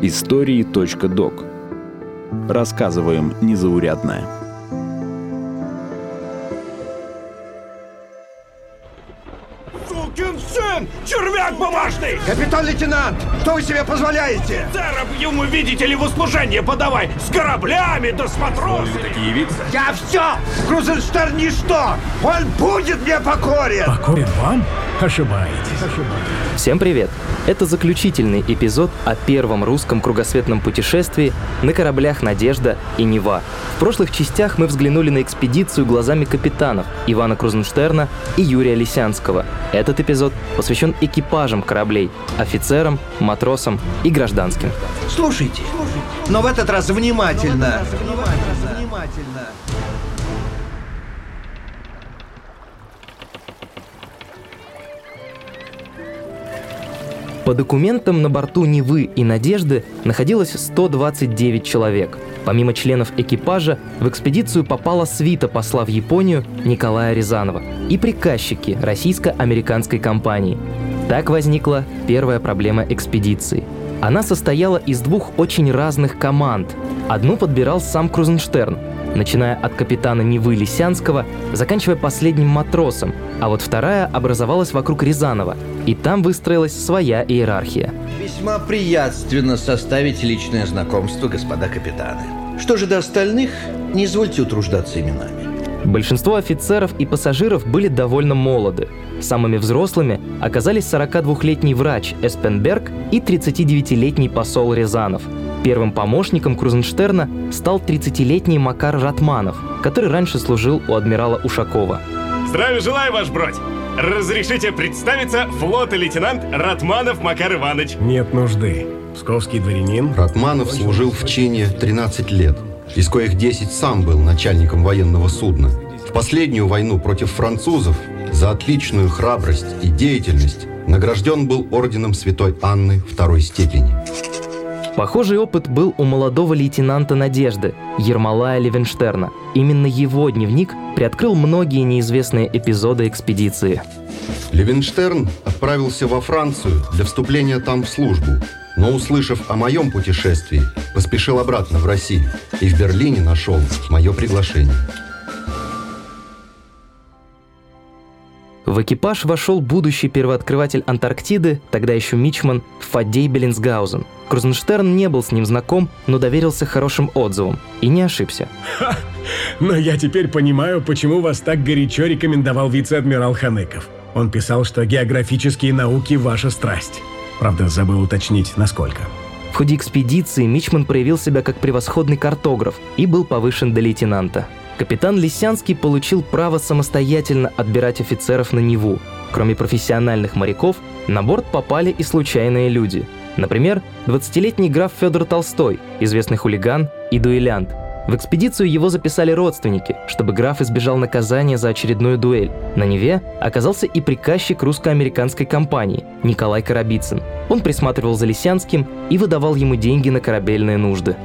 Истории.док Рассказываем незаурядное. Сукин сын! Червяк бумажный! Капитан-лейтенант, что вы себе позволяете? Офицерам ему, видите ли, в услужение подавай! С кораблями да с матросами! такие явиться? Я все! Крузенштерн ничто! Он будет мне покорен! Покорен вам? Ошибаетесь. Всем привет! Это заключительный эпизод о первом русском кругосветном путешествии на кораблях «Надежда» и «Нева». В прошлых частях мы взглянули на экспедицию глазами капитанов Ивана Крузенштерна и Юрия Лисянского. Этот эпизод посвящен экипажам кораблей, офицерам, матросам и гражданским. Слушайте, но в этот раз внимательно. Внимательно. По документам на борту Невы и Надежды находилось 129 человек. Помимо членов экипажа, в экспедицию попала свита посла в Японию Николая Рязанова и приказчики российско-американской компании. Так возникла первая проблема экспедиции. Она состояла из двух очень разных команд. Одну подбирал сам Крузенштерн, начиная от капитана Невы Лисянского, заканчивая последним матросом, а вот вторая образовалась вокруг Рязанова, и там выстроилась своя иерархия. Весьма приятственно составить личное знакомство, господа капитаны. Что же до остальных, не извольте утруждаться именами. Большинство офицеров и пассажиров были довольно молоды. Самыми взрослыми оказались 42-летний врач Эспенберг и 39-летний посол Рязанов. Первым помощником Крузенштерна стал 30-летний Макар Ратманов, который раньше служил у адмирала Ушакова. Здравия желаю, ваш бродь! Разрешите представиться флот лейтенант Ратманов Макар Иванович. Нет нужды. Псковский дворянин. Ратманов служил в чине 13 лет, из коих 10 сам был начальником военного судна. В последнюю войну против французов за отличную храбрость и деятельность награжден был орденом Святой Анны второй степени. Похожий опыт был у молодого лейтенанта Надежды, Ермолая Левенштерна. Именно его дневник приоткрыл многие неизвестные эпизоды экспедиции. Левенштерн отправился во Францию для вступления там в службу, но, услышав о моем путешествии, поспешил обратно в Россию и в Берлине нашел мое приглашение. В экипаж вошел будущий первооткрыватель Антарктиды, тогда еще Мичман, Фадей Беллинсгаузен. Крузенштерн не был с ним знаком, но доверился хорошим отзывам и не ошибся. Но я теперь понимаю, почему вас так горячо рекомендовал вице-адмирал Ханыков. Он писал, что географические науки – ваша страсть. Правда, забыл уточнить, насколько. В ходе экспедиции Мичман проявил себя как превосходный картограф и был повышен до лейтенанта. Капитан Лисянский получил право самостоятельно отбирать офицеров на Неву. Кроме профессиональных моряков, на борт попали и случайные люди. Например, 20-летний граф Федор Толстой, известный хулиган и дуэлянт. В экспедицию его записали родственники, чтобы граф избежал наказания за очередную дуэль. На Неве оказался и приказчик русско-американской компании Николай Коробицын. Он присматривал за Лисянским и выдавал ему деньги на корабельные нужды.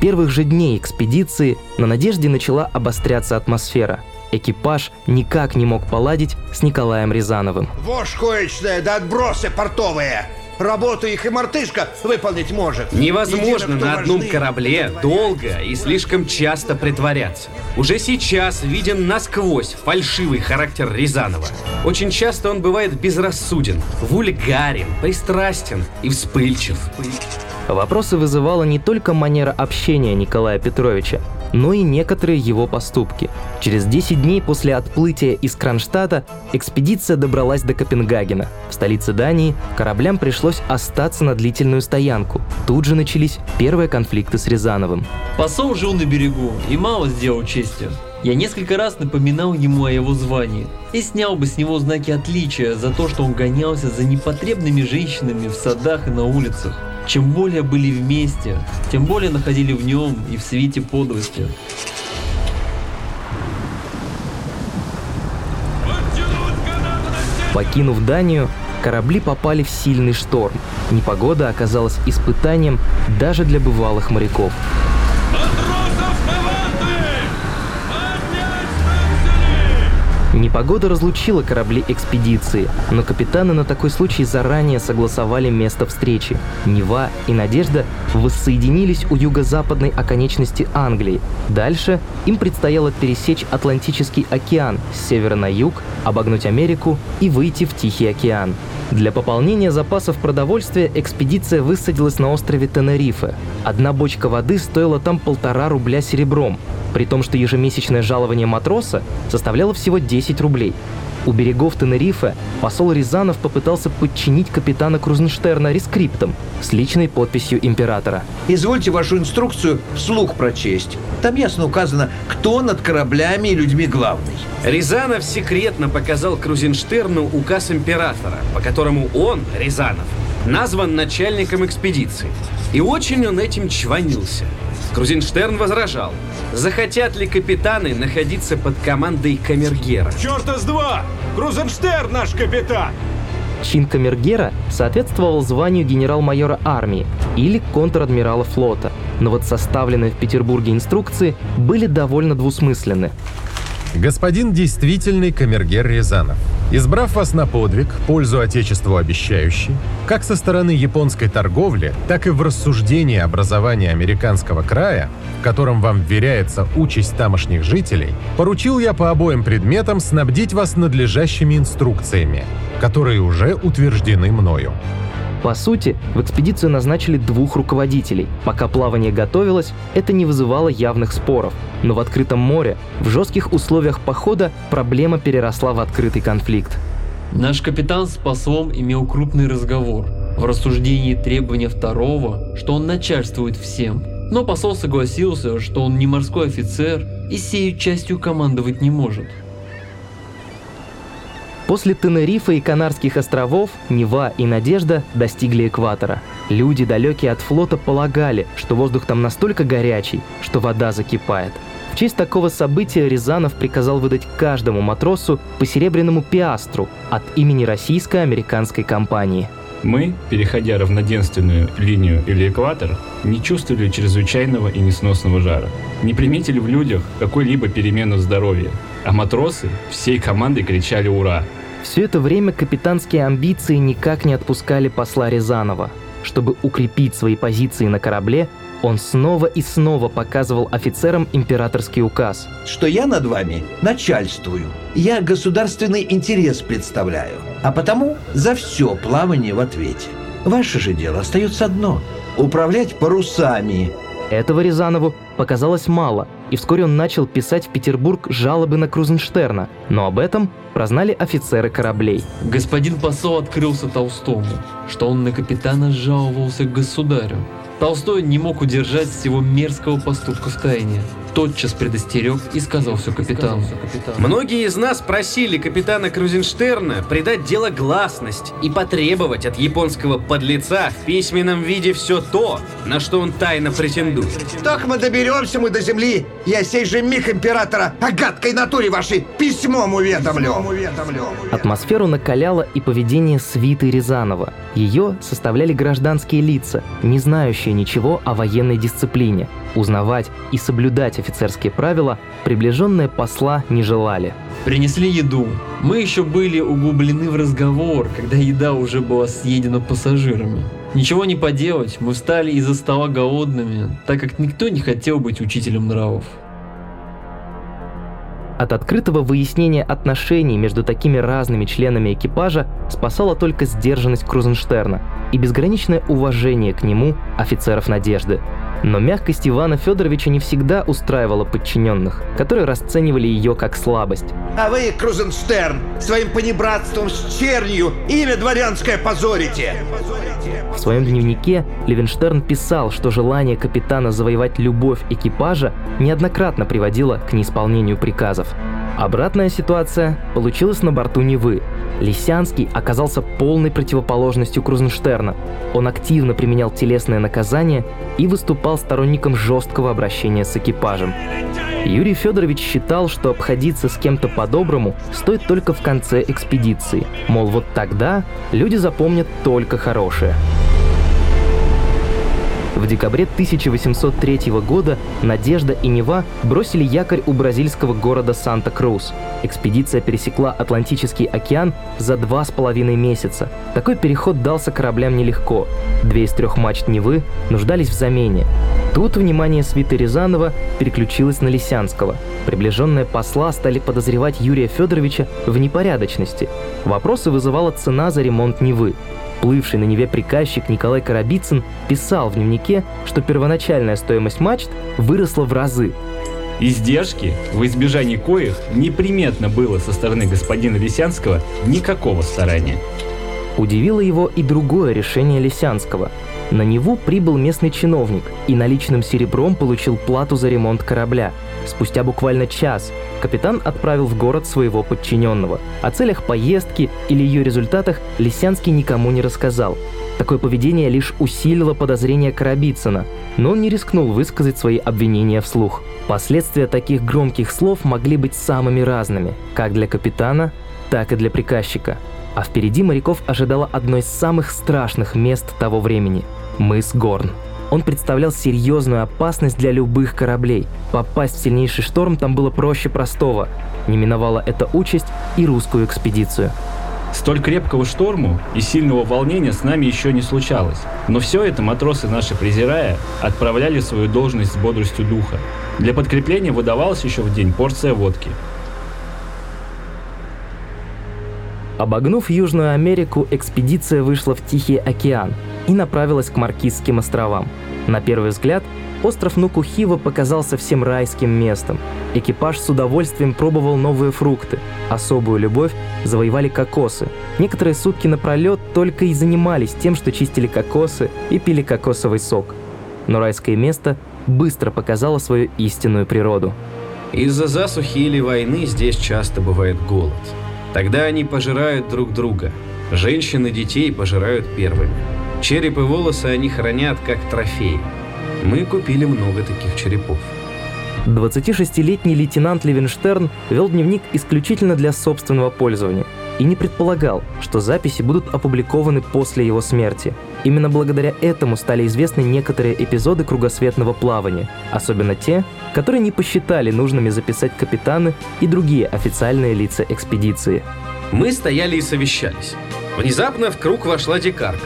Первых же дней экспедиции на «Надежде» начала обостряться атмосфера. Экипаж никак не мог поладить с Николаем Рязановым. Вошь коечная, да отбросы портовые! Работу их и мартышка выполнить может. Невозможно Едино, на одном важны, корабле долго и слишком часто притворяться. Уже сейчас виден насквозь фальшивый характер Рязанова. Очень часто он бывает безрассуден, вульгарен, пристрастен и вспыльчив. Вопросы вызывала не только манера общения Николая Петровича, но и некоторые его поступки. Через 10 дней после отплытия из Кронштадта экспедиция добралась до Копенгагена. В столице Дании кораблям пришлось остаться на длительную стоянку. Тут же начались первые конфликты с Рязановым. Посол жил на берегу и мало сделал чести. Я несколько раз напоминал ему о его звании и снял бы с него знаки отличия за то, что он гонялся за непотребными женщинами в садах и на улицах. Чем более были вместе, тем более находили в нем и в свете подлости. Покинув Данию, корабли попали в сильный шторм. Непогода оказалась испытанием даже для бывалых моряков. Непогода разлучила корабли экспедиции, но капитаны на такой случай заранее согласовали место встречи. Нева и Надежда воссоединились у юго-западной оконечности Англии. Дальше им предстояло пересечь Атлантический океан с севера на юг, обогнуть Америку и выйти в Тихий океан. Для пополнения запасов продовольствия экспедиция высадилась на острове Тенерифе. Одна бочка воды стоила там полтора рубля серебром, при том, что ежемесячное жалование матроса составляло всего 10 рублей. У берегов Тенерифе посол Рязанов попытался подчинить капитана Крузенштерна рескриптом с личной подписью императора. Извольте вашу инструкцию вслух прочесть. Там ясно указано, кто над кораблями и людьми главный. Рязанов секретно показал Крузенштерну указ императора, по которому он, Рязанов, назван начальником экспедиции. И очень он этим чванился. Крузенштерн возражал. Захотят ли капитаны находиться под командой камергера? Черта с два! Крузенштерн наш капитан! Чин камергера соответствовал званию генерал-майора армии или контр-адмирала флота, но вот составленные в Петербурге инструкции были довольно двусмысленны. Господин действительный камергер Рязанов, избрав вас на подвиг, пользу Отечеству обещающий, как со стороны японской торговли, так и в рассуждении образования американского края, в котором вам вверяется участь тамошних жителей, поручил я по обоим предметам снабдить вас надлежащими инструкциями, которые уже утверждены мною. По сути, в экспедицию назначили двух руководителей. Пока плавание готовилось, это не вызывало явных споров. Но в открытом море, в жестких условиях похода, проблема переросла в открытый конфликт. Наш капитан с послом имел крупный разговор. В рассуждении требования второго, что он начальствует всем. Но посол согласился, что он не морской офицер и сею частью командовать не может. После Тенерифа и Канарских островов Нева и Надежда достигли экватора. Люди, далекие от флота, полагали, что воздух там настолько горячий, что вода закипает. В честь такого события Рязанов приказал выдать каждому матросу по серебряному пиастру от имени российско-американской компании. Мы, переходя равноденственную линию или экватор, не чувствовали чрезвычайного и несносного жара. Не приметили в людях какой-либо перемену здоровья, а матросы всей командой кричали «Ура!». Все это время капитанские амбиции никак не отпускали посла Рязанова. Чтобы укрепить свои позиции на корабле, он снова и снова показывал офицерам императорский указ. Что я над вами начальствую. Я государственный интерес представляю. А потому за все плавание в ответе. Ваше же дело остается одно – управлять парусами. Этого Рязанову показалось мало, и вскоре он начал писать в Петербург жалобы на Крузенштерна, но об этом прознали офицеры кораблей. Господин посол открылся Толстому, что он на капитана жаловался к государю. Толстой не мог удержать всего мерзкого поступка в тайне. Тотчас предостерег и сказал все капитану. Многие из нас просили капитана Крузенштерна придать дело гласность и потребовать от японского подлеца в письменном виде все то, на что он тайно претендует. Так мы доберемся мы до земли. Я сей же миг императора о гадкой натуре вашей письмом уведомлю. Атмосферу накаляло и поведение свиты Рязанова. Ее составляли гражданские лица, не знающие ничего о военной дисциплине. Узнавать и соблюдать офицерские правила приближенные посла не желали. Принесли еду. Мы еще были углублены в разговор, когда еда уже была съедена пассажирами. Ничего не поделать, мы встали из-за стола голодными, так как никто не хотел быть учителем нравов. От открытого выяснения отношений между такими разными членами экипажа спасала только сдержанность Крузенштерна и безграничное уважение к нему офицеров «Надежды». Но мягкость Ивана Федоровича не всегда устраивала подчиненных, которые расценивали ее как слабость. А вы, Крузенштерн, своим понебратством с чернью имя дворянское позорите. В своем дневнике Левенштерн писал, что желание капитана завоевать любовь экипажа неоднократно приводило к неисполнению приказов. Обратная ситуация получилась на борту Невы. Лисянский оказался полной противоположностью Крузенштерна. Он активно применял телесное наказание и выступал сторонником жесткого обращения с экипажем. Юрий Федорович считал, что обходиться с кем-то по-доброму стоит только в конце экспедиции. Мол, вот тогда люди запомнят только хорошее. В декабре 1803 года «Надежда» и «Нева» бросили якорь у бразильского города Санта-Крус. Экспедиция пересекла Атлантический океан за два с половиной месяца. Такой переход дался кораблям нелегко. Две из трех мачт «Невы» нуждались в замене. Тут внимание свиты Рязанова переключилось на Лисянского. Приближенные посла стали подозревать Юрия Федоровича в непорядочности. Вопросы вызывала цена за ремонт Невы. Плывший на Неве приказчик Николай Карабицын писал в дневнике, что первоначальная стоимость мачт выросла в разы. Издержки, в избежании коих неприметно было со стороны господина Лисянского никакого старания. Удивило его и другое решение Лисянского. На Неву прибыл местный чиновник и наличным серебром получил плату за ремонт корабля. Спустя буквально час капитан отправил в город своего подчиненного. О целях поездки или ее результатах Лисянский никому не рассказал. Такое поведение лишь усилило подозрения Карабицына, но он не рискнул высказать свои обвинения вслух. Последствия таких громких слов могли быть самыми разными, как для капитана, так и для приказчика. А впереди моряков ожидало одно из самых страшных мест того времени – мыс Горн. Он представлял серьезную опасность для любых кораблей. Попасть в сильнейший шторм там было проще простого. Не миновала эта участь и русскую экспедицию. Столь крепкого шторму и сильного волнения с нами еще не случалось. Но все это матросы наши презирая отправляли свою должность с бодростью духа. Для подкрепления выдавалась еще в день порция водки. Обогнув Южную Америку, экспедиция вышла в Тихий океан и направилась к Маркизским островам. На первый взгляд, остров Нукухива показался всем райским местом. Экипаж с удовольствием пробовал новые фрукты. Особую любовь завоевали кокосы. Некоторые сутки напролет только и занимались тем, что чистили кокосы и пили кокосовый сок. Но райское место быстро показало свою истинную природу. Из-за засухи или войны здесь часто бывает голод. Тогда они пожирают друг друга. Женщины детей пожирают первыми. Череп и волосы они хранят как трофеи. Мы купили много таких черепов. 26-летний лейтенант Левенштерн вел дневник исключительно для собственного пользования и не предполагал, что записи будут опубликованы после его смерти. Именно благодаря этому стали известны некоторые эпизоды кругосветного плавания, особенно те, которые не посчитали нужными записать капитаны и другие официальные лица экспедиции. Мы стояли и совещались. Внезапно в круг вошла дикарка.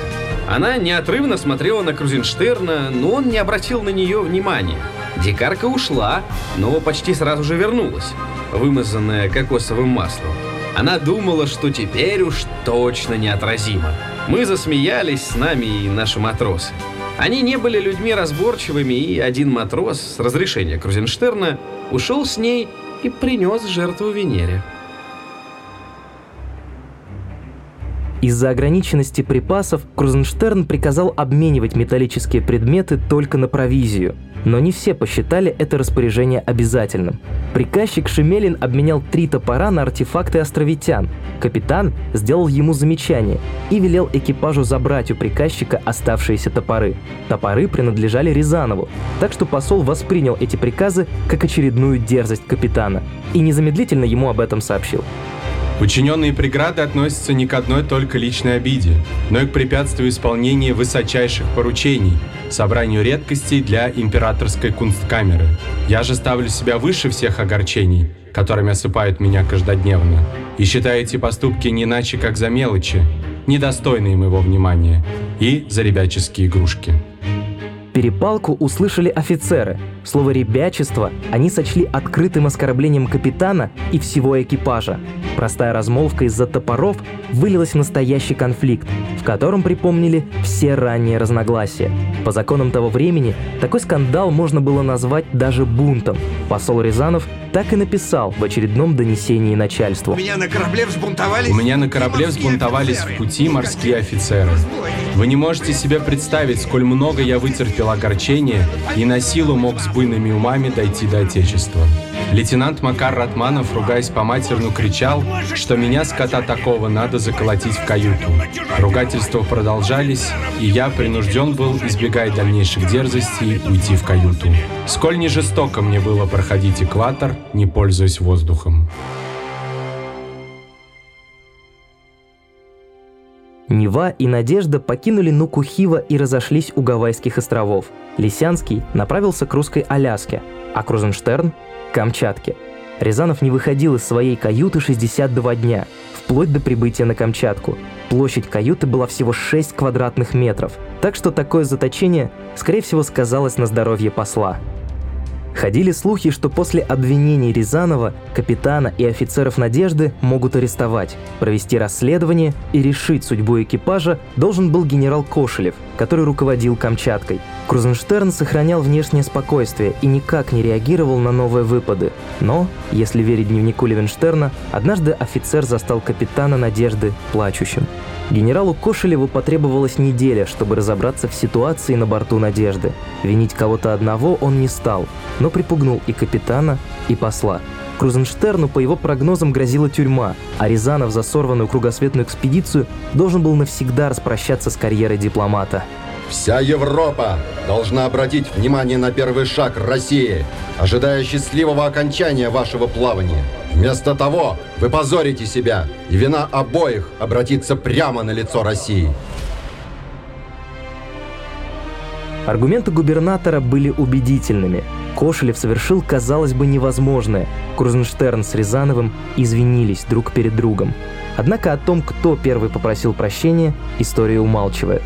Она неотрывно смотрела на Крузенштерна, но он не обратил на нее внимания. Дикарка ушла, но почти сразу же вернулась, вымазанная кокосовым маслом. Она думала, что теперь уж точно неотразимо. Мы засмеялись с нами и наши матросы. Они не были людьми разборчивыми, и один матрос с разрешения Крузенштерна ушел с ней и принес жертву Венере. Из-за ограниченности припасов Крузенштерн приказал обменивать металлические предметы только на провизию. Но не все посчитали это распоряжение обязательным. Приказчик Шемелин обменял три топора на артефакты островитян. Капитан сделал ему замечание и велел экипажу забрать у приказчика оставшиеся топоры. Топоры принадлежали Рязанову, так что посол воспринял эти приказы как очередную дерзость капитана и незамедлительно ему об этом сообщил. Учиненные преграды относятся не к одной только личной обиде, но и к препятствию исполнения высочайших поручений, собранию редкостей для императорской кунсткамеры. Я же ставлю себя выше всех огорчений, которыми осыпают меня каждодневно, и считаю эти поступки не иначе, как за мелочи, недостойные моего внимания, и за ребяческие игрушки. Перепалку услышали офицеры. Слово «ребячество» они сочли открытым оскорблением капитана и всего экипажа. Простая размолвка из-за топоров вылилась в настоящий конфликт, в котором припомнили все ранние разногласия. По законам того времени такой скандал можно было назвать даже бунтом. Посол Рязанов так и написал в очередном донесении начальству. У меня на корабле взбунтовались... У меня на корабле взбунтовались в пути морские офицеры. Вы не можете себе представить, сколь много я вытерпел огорчения и на силу мог с буйными умами дойти до Отечества. Лейтенант Макар Ратманов, ругаясь по матерну, кричал, что меня, скота такого, надо заколотить в каюту. Ругательства продолжались, и я принужден был, избегая дальнейших дерзостей, уйти в каюту. Сколь не жестоко мне было проходить экватор, не пользуясь воздухом. Нева и Надежда покинули Нукухива и разошлись у Гавайских островов. Лисянский направился к русской Аляске, а Крузенштерн – Камчатке. Рязанов не выходил из своей каюты 62 дня, вплоть до прибытия на Камчатку. Площадь каюты была всего 6 квадратных метров, так что такое заточение, скорее всего, сказалось на здоровье посла – Ходили слухи, что после обвинений Рязанова капитана и офицеров «Надежды» могут арестовать. Провести расследование и решить судьбу экипажа должен был генерал Кошелев, который руководил Камчаткой. Крузенштерн сохранял внешнее спокойствие и никак не реагировал на новые выпады. Но, если верить дневнику Левенштерна, однажды офицер застал капитана «Надежды» плачущим. Генералу Кошелеву потребовалась неделя, чтобы разобраться в ситуации на борту «Надежды». Винить кого-то одного он не стал, но припугнул и капитана, и посла. Крузенштерну, по его прогнозам, грозила тюрьма, а Рязанов за сорванную кругосветную экспедицию должен был навсегда распрощаться с карьерой дипломата. Вся Европа должна обратить внимание на первый шаг России, ожидая счастливого окончания вашего плавания. Вместо того вы позорите себя, и вина обоих обратится прямо на лицо России. Аргументы губернатора были убедительными. Кошелев совершил, казалось бы, невозможное. Крузенштерн с Рязановым извинились друг перед другом. Однако о том, кто первый попросил прощения, история умалчивает.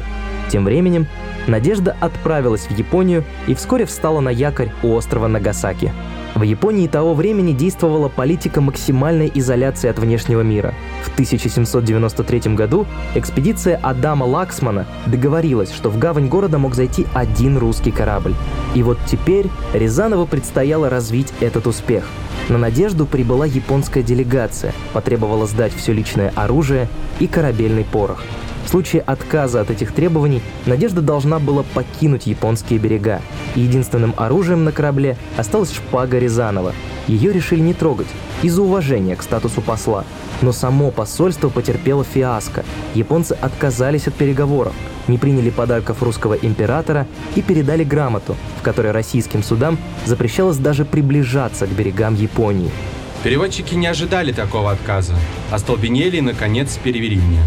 Тем временем Надежда отправилась в Японию и вскоре встала на якорь у острова Нагасаки – в Японии того времени действовала политика максимальной изоляции от внешнего мира. В 1793 году экспедиция Адама Лаксмана договорилась, что в гавань города мог зайти один русский корабль. И вот теперь Рязанову предстояло развить этот успех. На «Надежду» прибыла японская делегация, потребовала сдать все личное оружие и корабельный порох – в случае отказа от этих требований Надежда должна была покинуть японские берега. Единственным оружием на корабле осталась шпага Рязанова. Ее решили не трогать из-за уважения к статусу посла. Но само посольство потерпело фиаско. Японцы отказались от переговоров, не приняли подарков русского императора и передали грамоту, в которой российским судам запрещалось даже приближаться к берегам Японии. Переводчики не ожидали такого отказа, остолбенели и, наконец, перевели мне.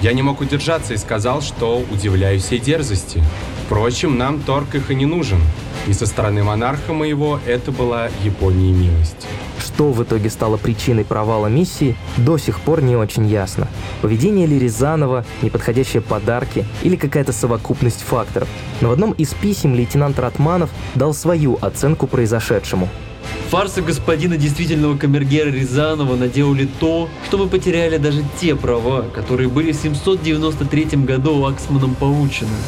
Я не мог удержаться и сказал, что удивляюсь всей дерзости. Впрочем, нам торг их и не нужен. И со стороны монарха моего это была Японии милость. Что в итоге стало причиной провала миссии, до сих пор не очень ясно. Поведение ли Рязанова, неподходящие подарки или какая-то совокупность факторов. Но в одном из писем лейтенант Ратманов дал свою оценку произошедшему – Фарсы господина действительного камергера Рязанова наделали то, что вы потеряли даже те права, которые были в 793 году Аксманом получены. –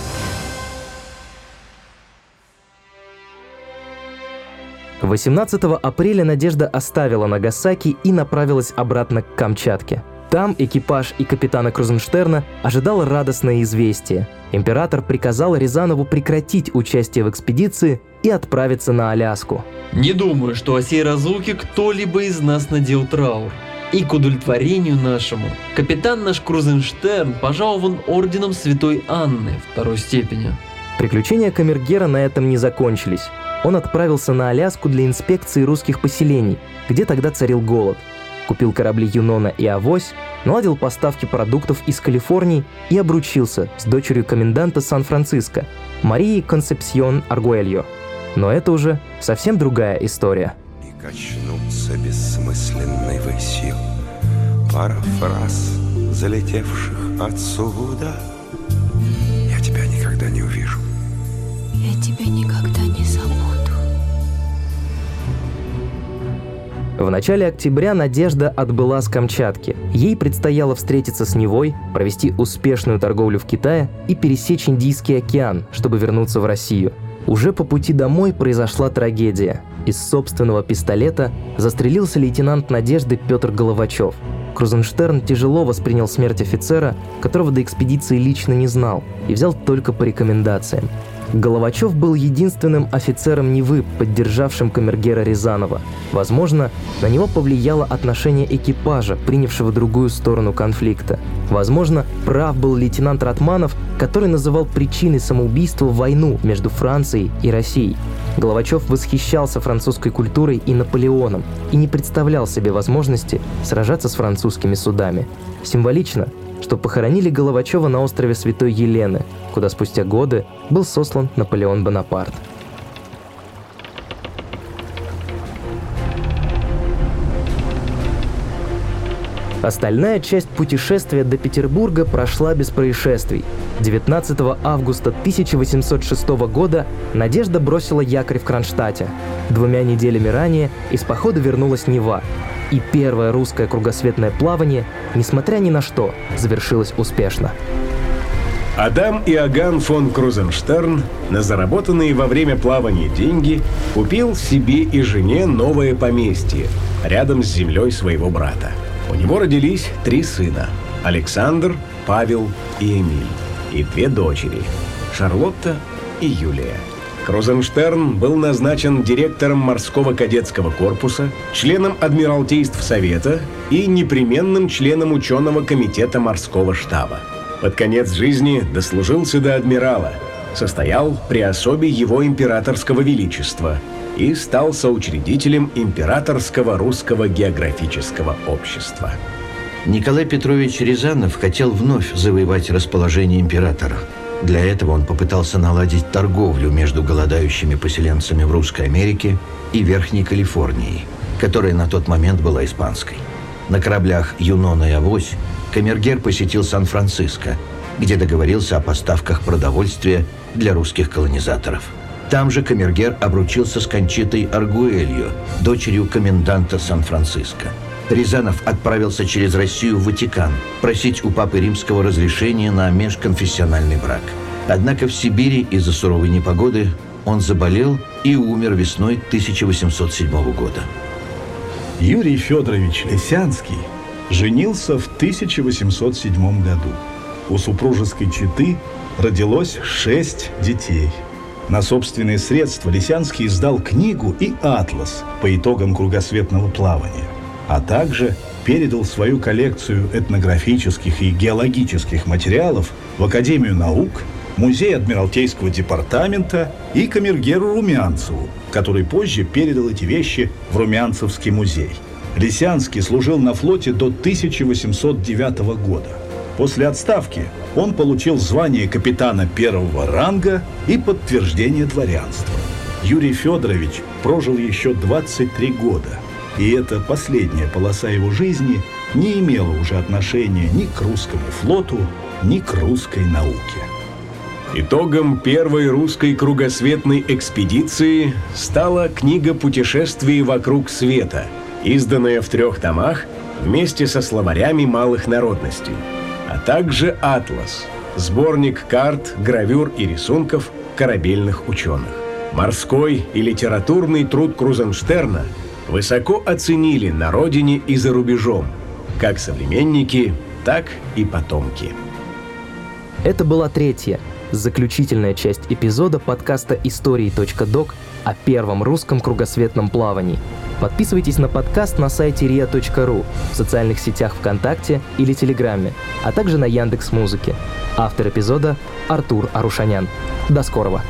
18 апреля Надежда оставила Нагасаки и направилась обратно к Камчатке. Там экипаж и капитана Крузенштерна ожидал радостное известие. Император приказал Рязанову прекратить участие в экспедиции и отправиться на Аляску. Не думаю, что о сей разлуке кто-либо из нас надел траур. И к удовлетворению нашему, капитан наш Крузенштерн пожалован орденом Святой Анны второй степени. Приключения Камергера на этом не закончились. Он отправился на Аляску для инспекции русских поселений, где тогда царил голод. Купил корабли Юнона и Авось, наладил поставки продуктов из Калифорнии и обручился с дочерью коменданта Сан-Франциско, Марией Концепсион Аргуэльо – но это уже совсем другая история. И качнуться бессмысленной высью Пара фраз, залетевших отсюда Я тебя никогда не увижу Я тебя никогда не забуду В начале октября Надежда отбыла с Камчатки. Ей предстояло встретиться с Невой, провести успешную торговлю в Китае и пересечь Индийский океан, чтобы вернуться в Россию – уже по пути домой произошла трагедия. Из собственного пистолета застрелился лейтенант Надежды Петр Головачев. Крузенштерн тяжело воспринял смерть офицера, которого до экспедиции лично не знал, и взял только по рекомендациям. Головачев был единственным офицером Невы, поддержавшим камергера Рязанова. Возможно, на него повлияло отношение экипажа, принявшего другую сторону конфликта. Возможно, прав был лейтенант Ратманов, который называл причиной самоубийства войну между Францией и Россией. Головачев восхищался французской культурой и Наполеоном и не представлял себе возможности сражаться с французскими судами. Символично, что похоронили Головачева на острове Святой Елены, куда спустя годы был сослан Наполеон Бонапарт. Остальная часть путешествия до Петербурга прошла без происшествий. 19 августа 1806 года Надежда бросила якорь в Кронштадте. Двумя неделями ранее из похода вернулась Нева. И первое русское кругосветное плавание, несмотря ни на что, завершилось успешно. Адам Иоганн фон Крузенштерн на заработанные во время плавания деньги купил себе и жене новое поместье рядом с землей своего брата. У него родились три сына – Александр, Павел и Эмиль, и две дочери – Шарлотта и Юлия. Крузенштерн был назначен директором морского кадетского корпуса, членом Адмиралтейств Совета и непременным членом ученого комитета морского штаба. Под конец жизни дослужился до адмирала, состоял при особе его императорского величества и стал соучредителем Императорского русского географического общества. Николай Петрович Рязанов хотел вновь завоевать расположение императора. Для этого он попытался наладить торговлю между голодающими поселенцами в Русской Америке и Верхней Калифорнией, которая на тот момент была испанской. На кораблях «Юнона» и «Авось» Камергер посетил Сан-Франциско, где договорился о поставках продовольствия для русских колонизаторов. Там же Камергер обручился с Кончитой Аргуэлью, дочерью коменданта Сан-Франциско. Рязанов отправился через Россию в Ватикан просить у Папы Римского разрешения на межконфессиональный брак. Однако в Сибири из-за суровой непогоды он заболел и умер весной 1807 года. Юрий Федорович Лисянский женился в 1807 году. У супружеской четы родилось шесть детей. На собственные средства Лисянский издал книгу и атлас по итогам кругосветного плавания, а также передал свою коллекцию этнографических и геологических материалов в Академию наук, Музей Адмиралтейского департамента и камергеру Румянцеву, который позже передал эти вещи в Румянцевский музей. Лисянский служил на флоте до 1809 года. После отставки он получил звание капитана первого ранга и подтверждение дворянства. Юрий Федорович прожил еще 23 года, и эта последняя полоса его жизни не имела уже отношения ни к русскому флоту, ни к русской науке. Итогом первой русской кругосветной экспедиции стала книга «Путешествие вокруг света», изданная в трех томах вместе со словарями малых народностей, а также «Атлас» – сборник карт, гравюр и рисунков корабельных ученых. Морской и литературный труд Крузенштерна высоко оценили на родине и за рубежом, как современники, так и потомки. Это была третья, заключительная часть эпизода подкаста «Истории.док» о первом русском кругосветном плавании. Подписывайтесь на подкаст на сайте ria.ru, в социальных сетях ВКонтакте или Телеграме, а также на Яндекс Музыке. Автор эпизода – Артур Арушанян. До скорого!